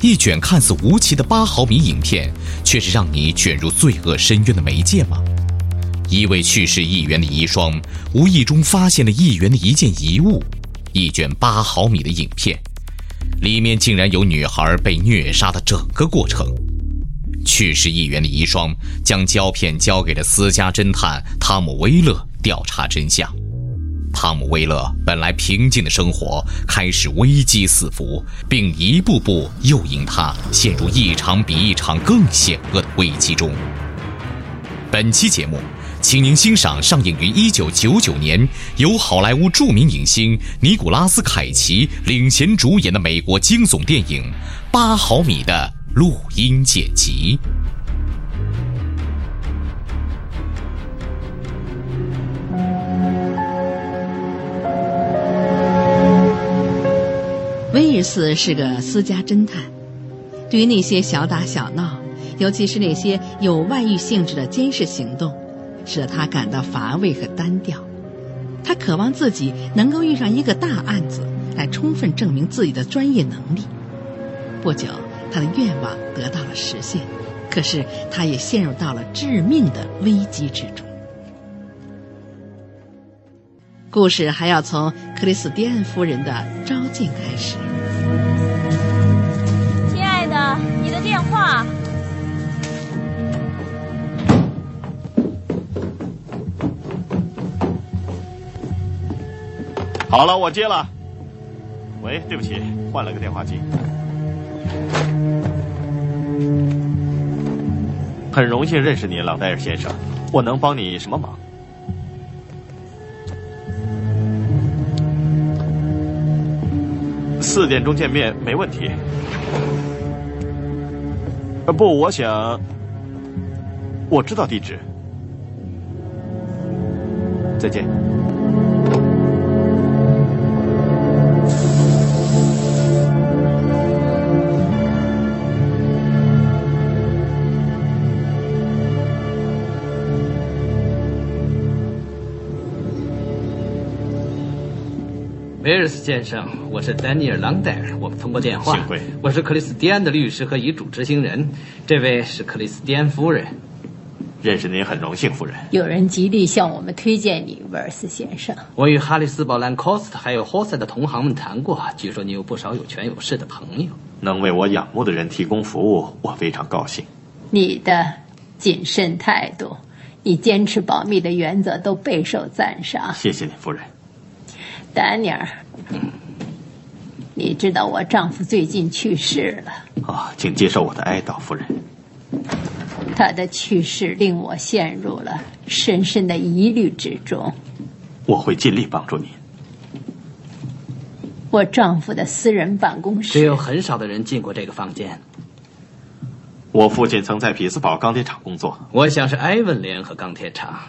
一卷看似无奇的八毫米影片，却是让你卷入罪恶深渊的媒介吗？一位去世议员的遗孀，无意中发现了议员的一件遗物——一卷八毫米的影片，里面竟然有女孩被虐杀的整个过程。去世议员的遗孀将胶片交给了私家侦探汤姆·威勒调查真相。汤姆·威勒本来平静的生活开始危机四伏，并一步步诱引他陷入一场比一场更险恶的危机中。本期节目，请您欣赏上映于1999年，由好莱坞著名影星尼古拉斯·凯奇领衔主演的美国惊悚电影《八毫米的》。录音剪辑。尔斯是个私家侦探，对于那些小打小闹，尤其是那些有外遇性质的监视行动，使得他感到乏味和单调。他渴望自己能够遇上一个大案子，来充分证明自己的专业能力。不久。他的愿望得到了实现，可是他也陷入到了致命的危机之中。故事还要从克里斯蒂安夫人的召见开始。亲爱的，你的电话。好了，我接了。喂，对不起，换了个电话机。很荣幸认识你，朗戴尔先生。我能帮你什么忙？四点钟见面，没问题。不，我想，我知道地址。再见。威尔斯先生，我是丹尼尔·朗戴尔，我们通过电话。幸会。我是克里斯蒂安的律师和遗嘱执行人，这位是克里斯蒂安夫人。认识您很荣幸，夫人。有人极力向我们推荐你，威尔斯先生。我与哈里斯堡、兰科斯特还有霍塞的同行们谈过，据说你有不少有权有势的朋友。能为我仰慕的人提供服务，我非常高兴。你的谨慎态度，你坚持保密的原则都备受赞赏。谢谢你，夫人。丹尼尔，你知道我丈夫最近去世了。啊，请接受我的哀悼，夫人。他的去世令我陷入了深深的疑虑之中。我会尽力帮助您。我丈夫的私人办公室只有很少的人进过这个房间。我父亲曾在匹兹堡钢铁厂工作。我想是埃文联合钢铁厂。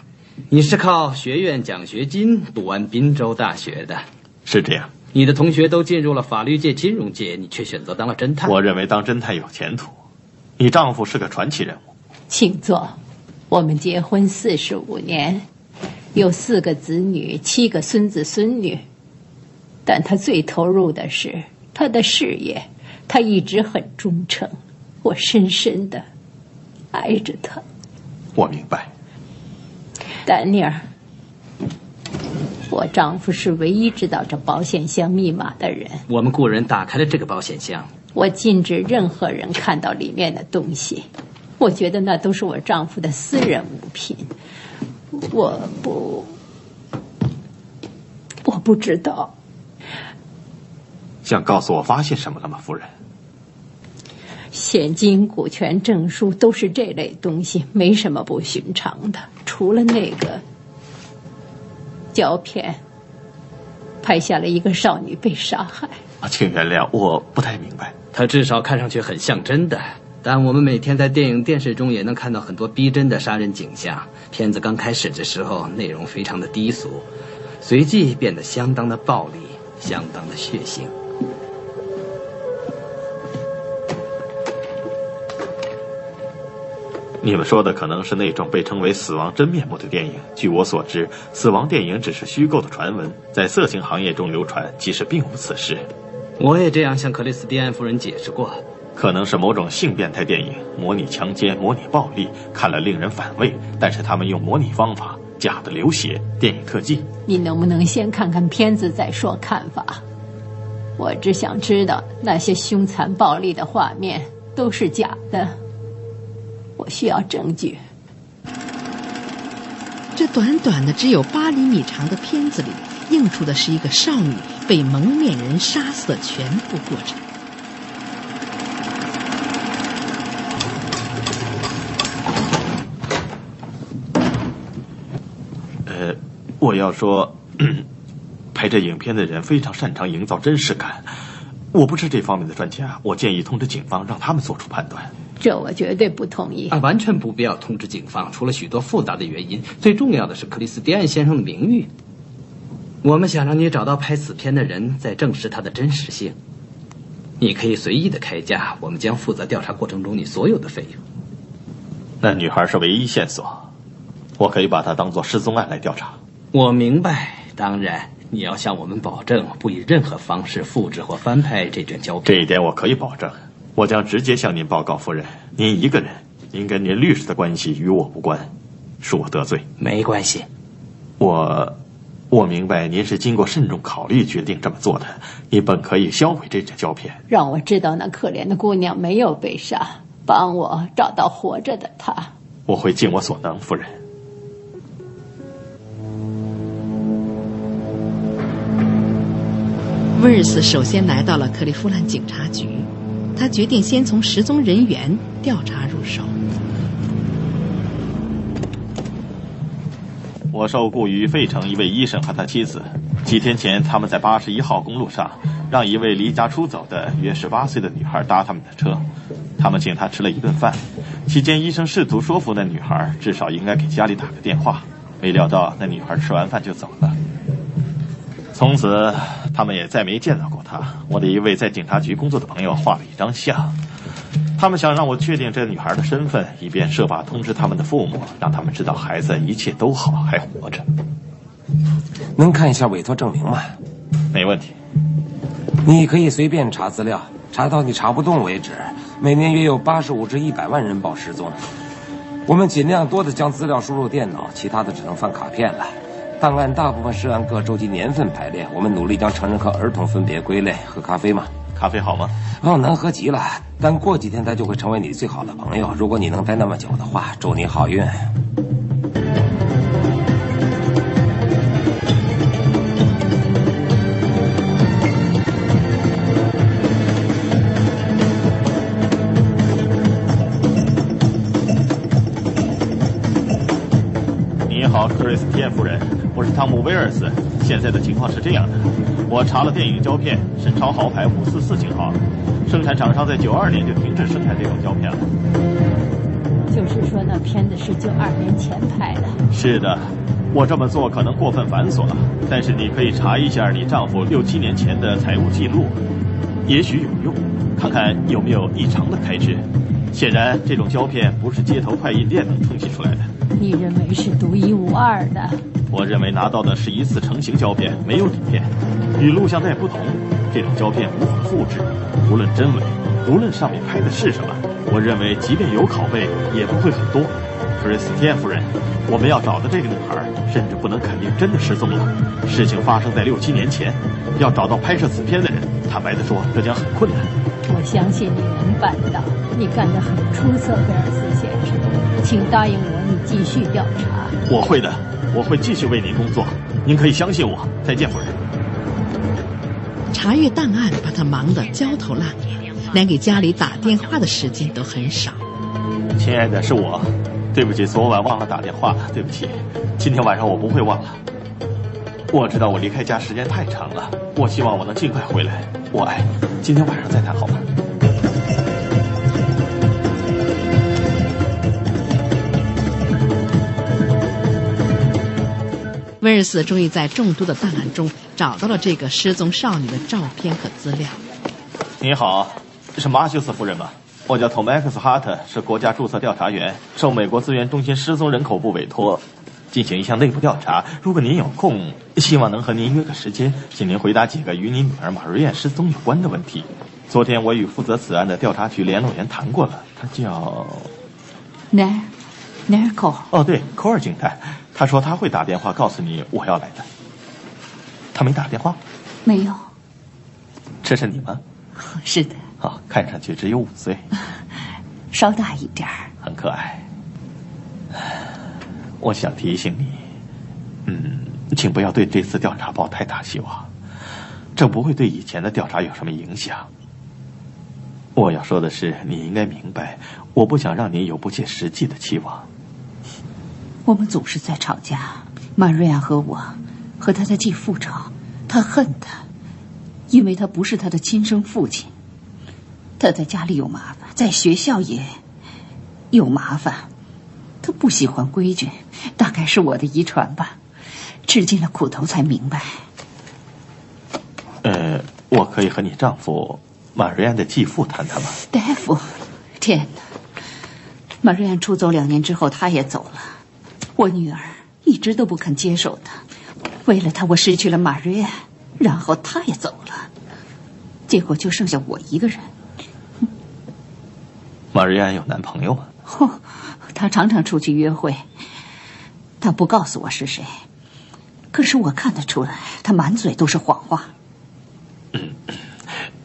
你是靠学院奖学金读完滨州大学的，是这样。你的同学都进入了法律界、金融界，你却选择当了侦探。我认为当侦探有前途。你丈夫是个传奇人物。请坐。我们结婚四十五年，有四个子女，七个孙子孙女。但他最投入的是他的事业，他一直很忠诚。我深深的爱着他。我明白。丹尼尔，我丈夫是唯一知道这保险箱密码的人。我们雇人打开了这个保险箱。我禁止任何人看到里面的东西。我觉得那都是我丈夫的私人物品，我不，我不知道。想告诉我发现什么了吗，夫人？现金、股权证书都是这类东西，没什么不寻常的。除了那个胶片，拍下了一个少女被杀害。啊，请原谅，我不太明白。它至少看上去很像真的，但我们每天在电影、电视中也能看到很多逼真的杀人景象。片子刚开始的时候，内容非常的低俗，随即变得相当的暴力，相当的血腥。你们说的可能是那种被称为“死亡真面目”的电影。据我所知，死亡电影只是虚构的传闻，在色情行业中流传，其实并无此事。我也这样向克里斯蒂安夫人解释过，可能是某种性变态电影，模拟强奸，模拟暴力，看了令人反胃。但是他们用模拟方法，假的流血，电影特技。你能不能先看看片子再说看法？我只想知道那些凶残暴力的画面都是假的。我需要证据。这短短的只有八厘米长的片子里，映出的是一个少女被蒙面人杀死的全部过程。呃，我要说，拍这影片的人非常擅长营造真实感。我不是这方面的专家，我建议通知警方，让他们做出判断。这我绝对不同意。啊，完全不必要通知警方。除了许多复杂的原因，最重要的是克里斯蒂安先生的名誉。我们想让你找到拍此片的人，再证实他的真实性。你可以随意的开价，我们将负责调查过程中你所有的费用。那女孩是唯一线索，我可以把她当做失踪案来调查。我明白，当然你要向我们保证，不以任何方式复制或翻拍这卷胶片。这一点我可以保证。我将直接向您报告，夫人，您一个人，您跟您律师的关系与我无关，恕我得罪。没关系，我，我明白您是经过慎重考虑决定这么做的。你本可以销毁这卷胶片，让我知道那可怜的姑娘没有被杀，帮我找到活着的她。我会尽我所能，夫人。威尔斯首先来到了克利夫兰警察局。他决定先从失踪人员调查入手。我受雇于费城一位医生和他妻子。几天前，他们在八十一号公路上让一位离家出走的约十八岁的女孩搭他们的车。他们请她吃了一顿饭。期间，医生试图说服那女孩至少应该给家里打个电话。没料到，那女孩吃完饭就走了。从此，他们也再没见到过他。我的一位在警察局工作的朋友画了一张像，他们想让我确定这女孩的身份，以便设法通知他们的父母，让他们知道孩子一切都好，还活着。能看一下委托证明吗？没问题。你可以随便查资料，查到你查不动为止。每年约有八十五至一百万人报失踪，我们尽量多的将资料输入电脑，其他的只能放卡片了。档案大部分是按各州级年份排列，我们努力将成人和儿童分别归类。喝咖啡吗？咖啡好吗？哦，能喝极了。但过几天他就会成为你最好的朋友。如果你能待那么久的话，祝你好运。你好克瑞斯蒂安夫人，我是汤姆·威尔斯。现在的情况是这样的：我查了电影胶片，是超豪牌五四四型号，生产厂商在九二年就停止生产这种胶片了。就是说，那片子是九二年前拍的。是的，我这么做可能过分繁琐了，但是你可以查一下你丈夫六七年前的财务记录，也许有用，看看有没有异常的开支。显然，这种胶片不是街头快印店能冲洗出来的。你认为是独一无二的？我认为拿到的是一次成型胶片，没有底片。与录像带不同，这种胶片无法复制。无论真伪，无论上面拍的是什么，我认为即便有拷贝，也不会很多。克里斯蒂安夫人，我们要找的这个女孩，甚至不能肯定真的失踪了。事情发生在六七年前，要找到拍摄此片的人，坦白的说，这将很困难。我相信你能办到，你干得很出色，威尔斯先生。请答应我，你继续调查。我会的，我会继续为你工作。您可以相信我。再见，夫人。查阅档案把他忙得焦头烂额，连给家里打电话的时间都很少。亲爱的，是我，对不起，昨晚忘了打电话，对不起。今天晚上我不会忘了。我知道我离开家时间太长了，我希望我能尽快回来。我爱，今天晚上再谈好吗？威尔斯终于在众多的档案中找到了这个失踪少女的照片和资料。你好，是马修斯夫人吗？我叫托麦克斯哈特，是国家注册调查员，受美国资源中心失踪人口部委托，进行一项内部调查。如果您有空，希望能和您约个时间，请您回答几个与你女儿马瑞燕失踪有关的问题。昨天我与负责此案的调查局联络员谈过了，他叫奈尔，奈尔科。哦，对，科尔警探。他说他会打电话告诉你我要来的。他没打电话？没有。这是你吗？是的。哦，看上去只有五岁。稍大一点儿。很可爱。我想提醒你，嗯，请不要对这次调查抱太大希望，这不会对以前的调查有什么影响。我要说的是，你应该明白，我不想让你有不切实际的期望。我们总是在吵架，马瑞亚和我，和他的继父吵，他恨他，因为他不是他的亲生父亲。他在家里有麻烦，在学校也有麻烦。他不喜欢规矩，大概是我的遗传吧。吃尽了苦头才明白。呃，我可以和你丈夫马瑞安的继父谈谈吗？大夫，天哪！马瑞安出走两年之后，他也走了。我女儿一直都不肯接受他，为了他，我失去了马瑞安，然后他也走了，结果就剩下我一个人。马瑞安有男朋友吗？哦，他常常出去约会，他不告诉我是谁，可是我看得出来，他满嘴都是谎话。嗯，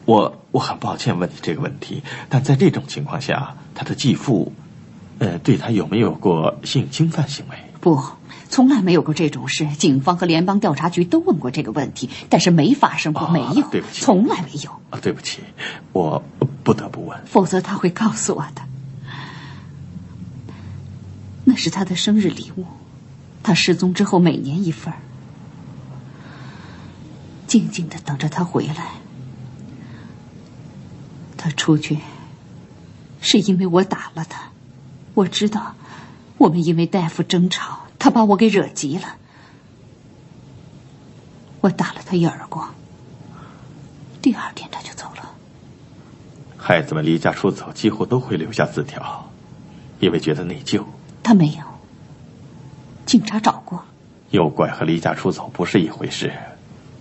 我我很抱歉问你这个问题，但在这种情况下，他的继父。呃，对他有没有过性侵犯行为？不，从来没有过这种事。警方和联邦调查局都问过这个问题，但是没发生过，没有。对不起，从来没有。啊，对不起，我不得不问。否则他会告诉我的。那是他的生日礼物，他失踪之后每年一份静静的等着他回来。他出去，是因为我打了他。我知道，我们因为大夫争吵，他把我给惹急了，我打了他一耳光。第二天他就走了。孩子们离家出走几乎都会留下字条，因为觉得内疚。他没有。警察找过。诱拐和离家出走不是一回事，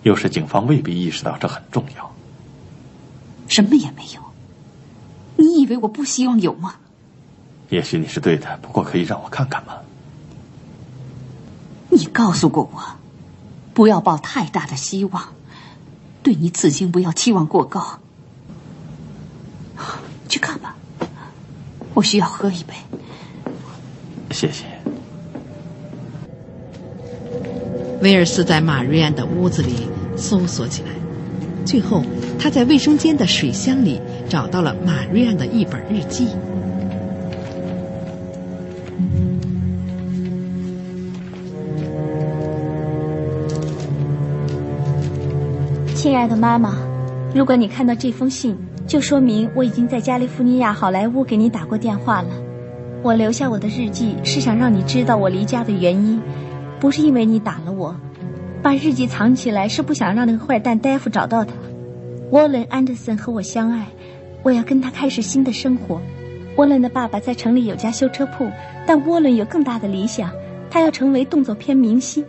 有时警方未必意识到这很重要。什么也没有。你以为我不希望有吗？也许你是对的，不过可以让我看看吗？你告诉过我，不要抱太大的希望，对你此行不要期望过高。去看吧，我需要喝一杯。谢谢。威尔斯在马瑞安的屋子里搜索起来，最后他在卫生间的水箱里找到了马瑞安的一本日记。亲爱的妈妈，如果你看到这封信，就说明我已经在加利福尼亚好莱坞给你打过电话了。我留下我的日记是想让你知道我离家的原因，不是因为你打了我。把日记藏起来是不想让那个坏蛋戴夫找到他。沃伦·安德森和我相爱，我要跟他开始新的生活。沃伦的爸爸在城里有家修车铺，但沃伦有更大的理想，他要成为动作片明星。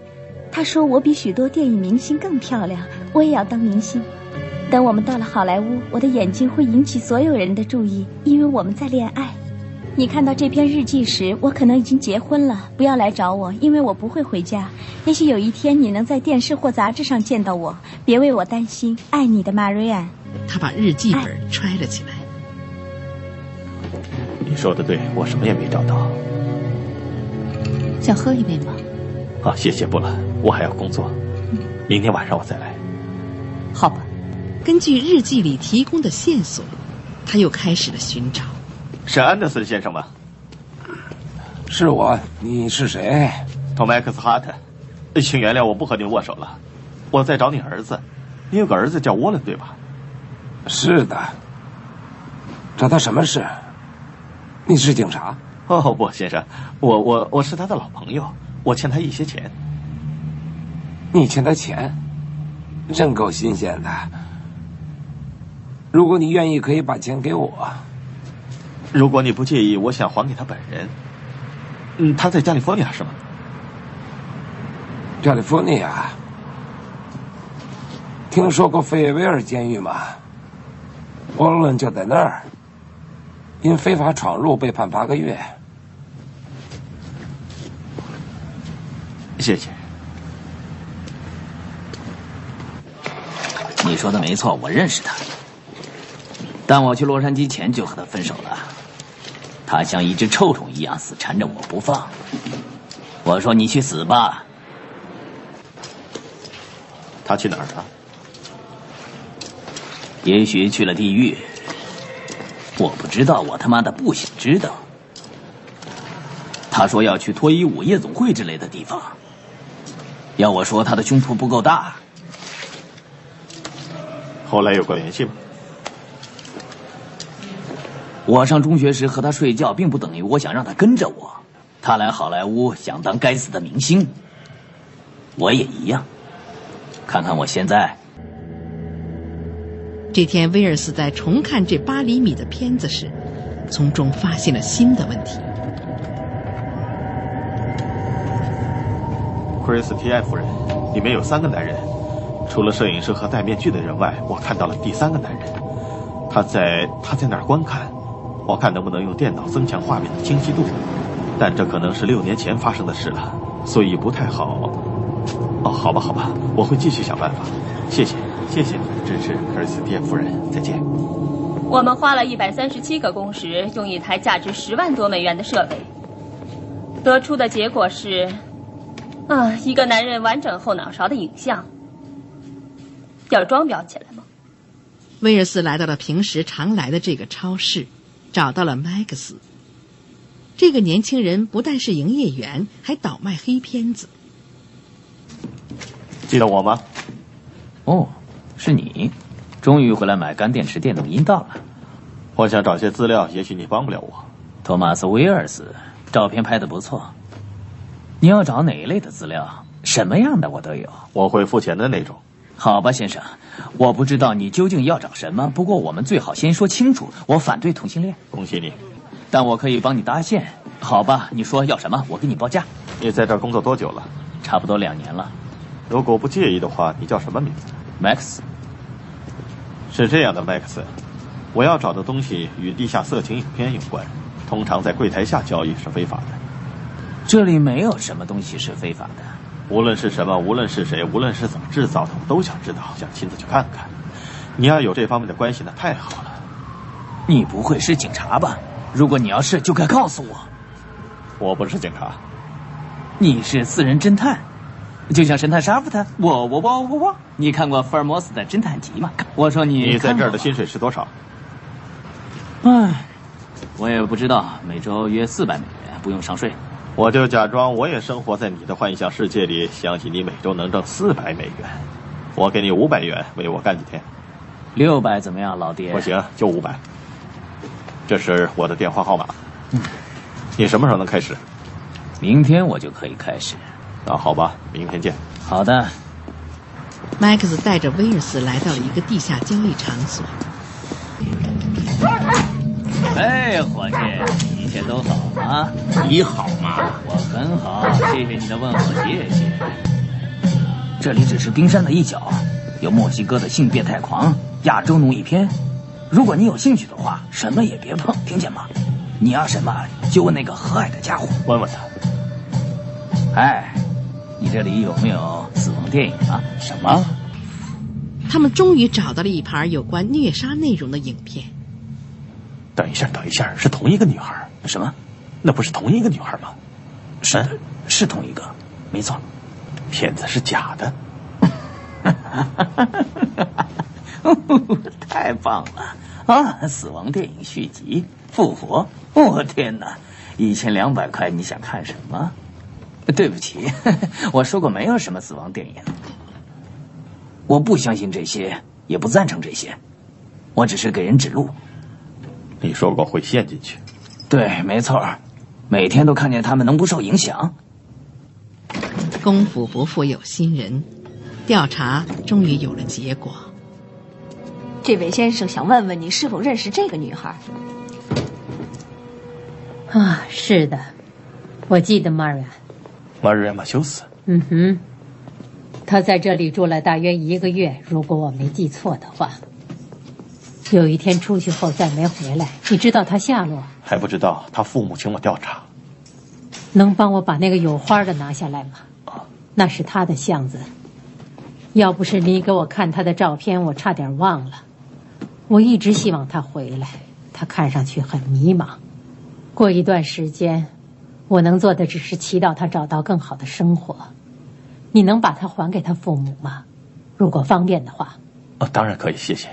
他说我比许多电影明星更漂亮。我也要当明星。等我们到了好莱坞，我的眼睛会引起所有人的注意，因为我们在恋爱。你看到这篇日记时，我可能已经结婚了。不要来找我，因为我不会回家。也许有一天你能在电视或杂志上见到我，别为我担心。爱你的玛瑞安。他把日记本揣了起来。你说的对，我什么也没找到。想喝一杯吗？啊，谢谢，不了，我还要工作。明天晚上我再来。好吧。根据日记里提供的线索，他又开始了寻找。是安德森先生吗？是我。你是谁？托麦克斯哈特。请原谅我不和您握手了。我在找你儿子。你有个儿子叫沃伦，对吧？是的。找他什么事？你是警察？哦不，先生，我我我是他的老朋友。我欠他一些钱。你欠他钱？真够新鲜的。如果你愿意，可以把钱给我。如果你不介意，我想还给他本人。嗯，他在加利福尼亚是吗？加利福尼亚，听说过费耶维尔监狱吗？沃伦就在那儿，因非法闯入被判八个月。谢谢。你说的没错，我认识他。但我去洛杉矶前就和他分手了，他像一只臭虫一样死缠着我不放。我说你去死吧。他去哪儿了？也许去了地狱。我不知道，我他妈的不想知道。他说要去脱衣舞夜总会之类的地方，要我说他的胸脯不够大。后来有过联系吗？我上中学时和他睡觉，并不等于我想让他跟着我。他来好莱坞想当该死的明星，我也一样。看看我现在。这天，威尔斯在重看这八厘米的片子时，从中发现了新的问题。克里斯蒂埃夫人，里面有三个男人，除了摄影师和戴面具的人外，我看到了第三个男人。他在他在那儿观看。我看能不能用电脑增强画面的清晰度，但这可能是六年前发生的事了，所以不太好。哦，好吧，好吧，我会继续想办法。谢谢，谢谢你的支持，克里斯蒂夫人。再见。我们花了一百三十七个工时，用一台价值十万多美元的设备，得出的结果是，啊，一个男人完整后脑勺的影像。要装裱起来吗？威尔斯来到了平时常来的这个超市。找到了麦克斯。这个年轻人不但是营业员，还倒卖黑片子。记得我吗？哦，是你，终于回来买干电池电动阴道了。我想找些资料，也许你帮不了我。托马斯·威尔斯，照片拍的不错。你要找哪一类的资料？什么样的我都有。我会付钱的那种。好吧，先生，我不知道你究竟要找什么。不过我们最好先说清楚，我反对同性恋。恭喜你，但我可以帮你搭线。好吧，你说要什么，我给你报价。你在这儿工作多久了？差不多两年了。如果不介意的话，你叫什么名字？Max。是这样的，Max，我要找的东西与地下色情影片有关，通常在柜台下交易是非法的。这里没有什么东西是非法的。无论是什么，无论是谁，无论是怎么制造的，我都想知道，想亲自去看看。你要有这方面的关系，那太好了。你不会是警察吧？如果你要是，就该告诉我。我不是警察。你是私人侦探，就像神探沙夫特。我我我我我，你看过福尔摩斯的侦探集吗？我说你。你在这儿的薪水是多少？唉，我也不知道，每周约四百美元，不用上税。我就假装我也生活在你的幻想世界里，相信你每周能挣四百美元。我给你五百元，为我干几天？六百怎么样，老爹？不行，就五百。这是我的电话号码。嗯，你什么时候能开始？明天我就可以开始。那好吧，明天见。好的。麦克斯带着威尔斯来到了一个地下交易场所。哎，伙计，一切都好吗？你好吗？我很好，谢谢你的问候，谢谢。这里只是冰山的一角，有墨西哥的性变态狂，亚洲奴役片。如果你有兴趣的话，什么也别碰，听见吗？你要什么就问那个和蔼的家伙。问问他。哎，你这里有没有死亡电影啊？什么？他们终于找到了一盘有关虐杀内容的影片。等一下，等一下，是同一个女孩？什么？那不是同一个女孩吗？是，是同一个，没错。骗子是假的。太棒了啊！死亡电影续集复活，我天哪！一千两百块，你想看什么？对不起，我说过没有什么死亡电影。我不相信这些，也不赞成这些。我只是给人指路。你说过会陷进去。对，没错。每天都看见他们，能不受影响？功夫不负有心人，调查终于有了结果。这位先生想问问你是否认识这个女孩？啊，是的，我记得玛瑞安。玛瑞安·马修斯。嗯哼，他在这里住了大约一个月，如果我没记错的话。有一天出去后再没回来，你知道他下落？还不知道，他父母请我调查。能帮我把那个有花的拿下来吗？那是他的箱子。要不是你给我看他的照片，我差点忘了。我一直希望他回来，他看上去很迷茫。过一段时间，我能做的只是祈祷他找到更好的生活。你能把他还给他父母吗？如果方便的话。哦，当然可以，谢谢。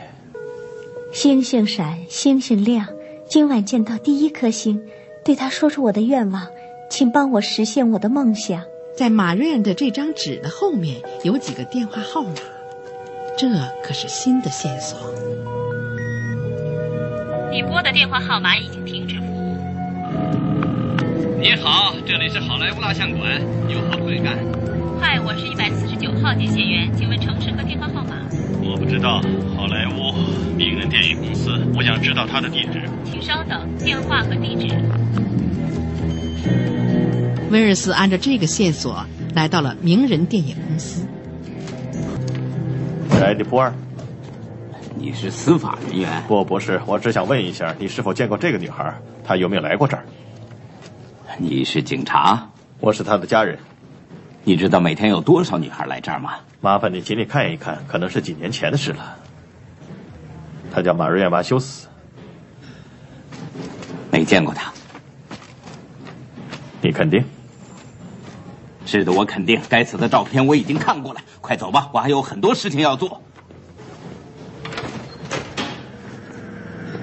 星星闪，星星亮，今晚见到第一颗星，对他说出我的愿望，请帮我实现我的梦想。在马瑞安的这张纸的后面有几个电话号码，这可是新的线索。你拨的电话号码已经停止服务。你好，这里是好莱坞蜡像馆，有何贵干？嗨，我是一百四十九号接线员，请问城市和电话号码？我不知道，好莱坞名人电影公司，我想知道他的地址。请稍等，电话和地址。威尔斯按照这个线索来到了名人电影公司。埃迪波尔。你是司法人员？不，不是。我只想问一下，你是否见过这个女孩？她有没有来过这儿？你是警察？我是她的家人。你知道每天有多少女孩来这儿吗？麻烦你请你看一看，可能是几年前的事了。她叫玛瑞亚·马修斯。没见过她。你肯定？是的，我肯定。该死的照片我已经看过了。快走吧，我还有很多事情要做。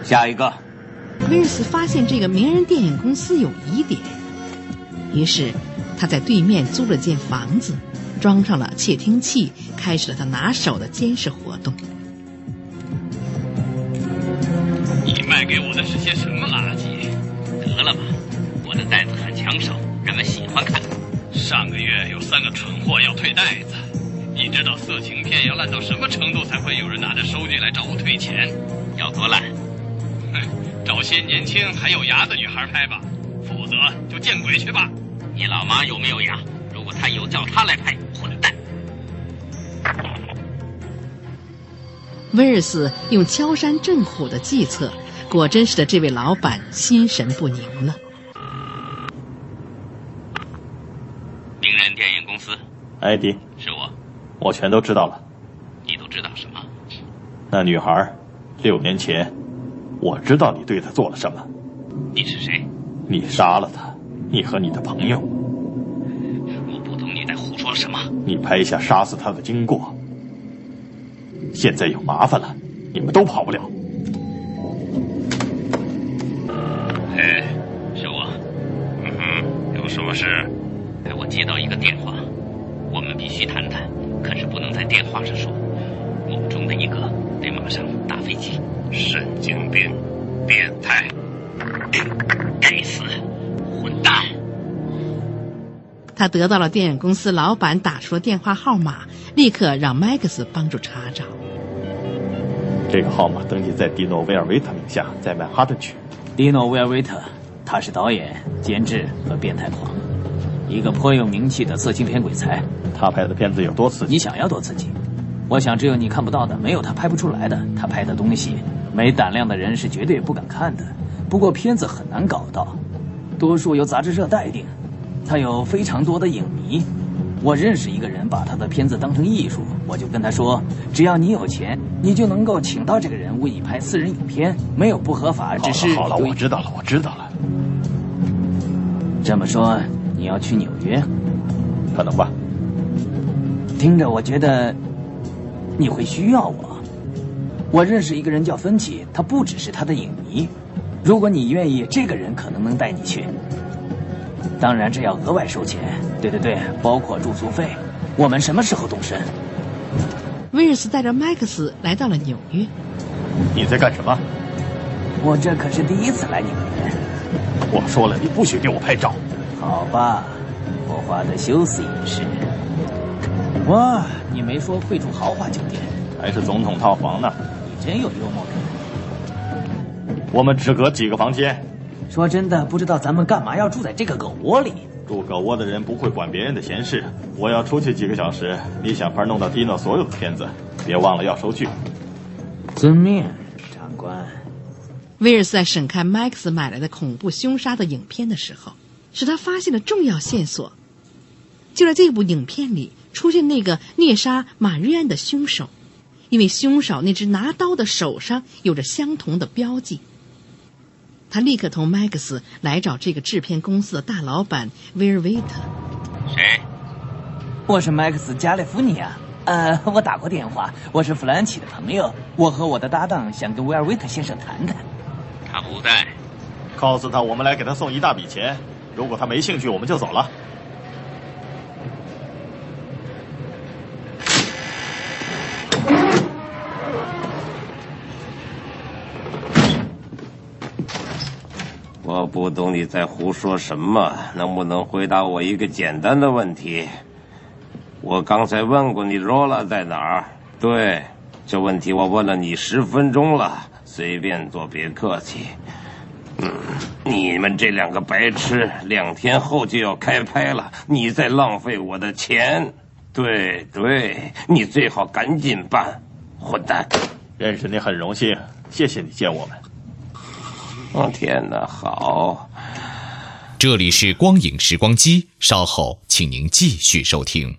下一个，威尔斯发现这个名人电影公司有疑点，于是他在对面租了间房子，装上了窃听器，开始了他拿手的监视活动。你卖给我的是些什么垃圾？得了吧，我的袋子很抢手，人们喜欢看。上个月有三个蠢货要退袋子，你知道色情片要烂到什么程度才会有人拿着收据来找我退钱？要多烂？哼，找些年轻还有牙的女孩拍吧，否则就见鬼去吧！你老妈有没有牙？如果她有，叫她来拍，混蛋！威尔斯用敲山震虎的计策，果真使得这位老板心神不宁了。名人电影公司，艾迪，是我，我全都知道了。你都知道什么？那女孩，六年前。我知道你对她做了什么。你是谁？你杀了他，你和你的朋友。我不懂你在胡说什么。你拍下杀死他的经过。现在有麻烦了，你们都跑不了。哎，是我。嗯哼，有什么事？哎我接到一个电话，我们必须谈谈，可是不能在电话上说。我们中的一个得马上打飞机。神经病，变态，该死！他得到了电影公司老板打出的电话号码，立刻让麦克斯帮助查找。这个号码登记在迪诺·威尔维特名下，在曼哈顿区。迪诺·威尔维特，他是导演、监制和变态狂，一个颇有名气的色情片鬼才。他拍的片子有多刺激？你想要多刺激？我想只有你看不到的，没有他拍不出来的。他拍的东西。没胆量的人是绝对不敢看的，不过片子很难搞到，多数由杂志社代定。他有非常多的影迷。我认识一个人，把他的片子当成艺术。我就跟他说，只要你有钱，你就能够请到这个人为你拍私人影片，没有不合法，只是好了，我知道了，我知道了。这么说，你要去纽约？可能吧。听着，我觉得你会需要我。我认识一个人叫芬奇，他不只是他的影迷。如果你愿意，这个人可能能带你去。当然，这要额外收钱。对对对，包括住宿费。我们什么时候动身？威尔斯带着麦克斯来到了纽约。你在干什么？我这可是第一次来纽约。我说了，你不许给我拍照。好吧，我花的休斯也是。哇，你没说会住豪华酒店，还是总统套房呢？你真有幽默感。我们只隔几个房间。说真的，不知道咱们干嘛要住在这个狗窝里。住狗窝的人不会管别人的闲事。我要出去几个小时，你想法弄到蒂诺所有的片子，别忘了要收据。遵命，长官。威尔斯在审看麦克斯买来的恐怖凶杀的影片的时候，使他发现了重要线索。就在这部影片里出现那个虐杀马瑞安的凶手，因为凶手那只拿刀的手上有着相同的标记。他立刻同麦克斯来找这个制片公司的大老板威尔维特。谁？我是麦克斯加利福尼亚。呃，我打过电话，我是弗兰奇的朋友。我和我的搭档想跟威尔维特先生谈谈。他不在。告诉他，我们来给他送一大笔钱。如果他没兴趣，我们就走了。我不懂你在胡说什么，能不能回答我一个简单的问题？我刚才问过你罗拉在哪儿？对，这问题我问了你十分钟了，随便做，别客气。嗯，你们这两个白痴，两天后就要开拍了，你在浪费我的钱。对对，你最好赶紧办，混蛋！认识你很荣幸，谢谢你见我们。哦天哪，好！这里是光影时光机，稍后请您继续收听。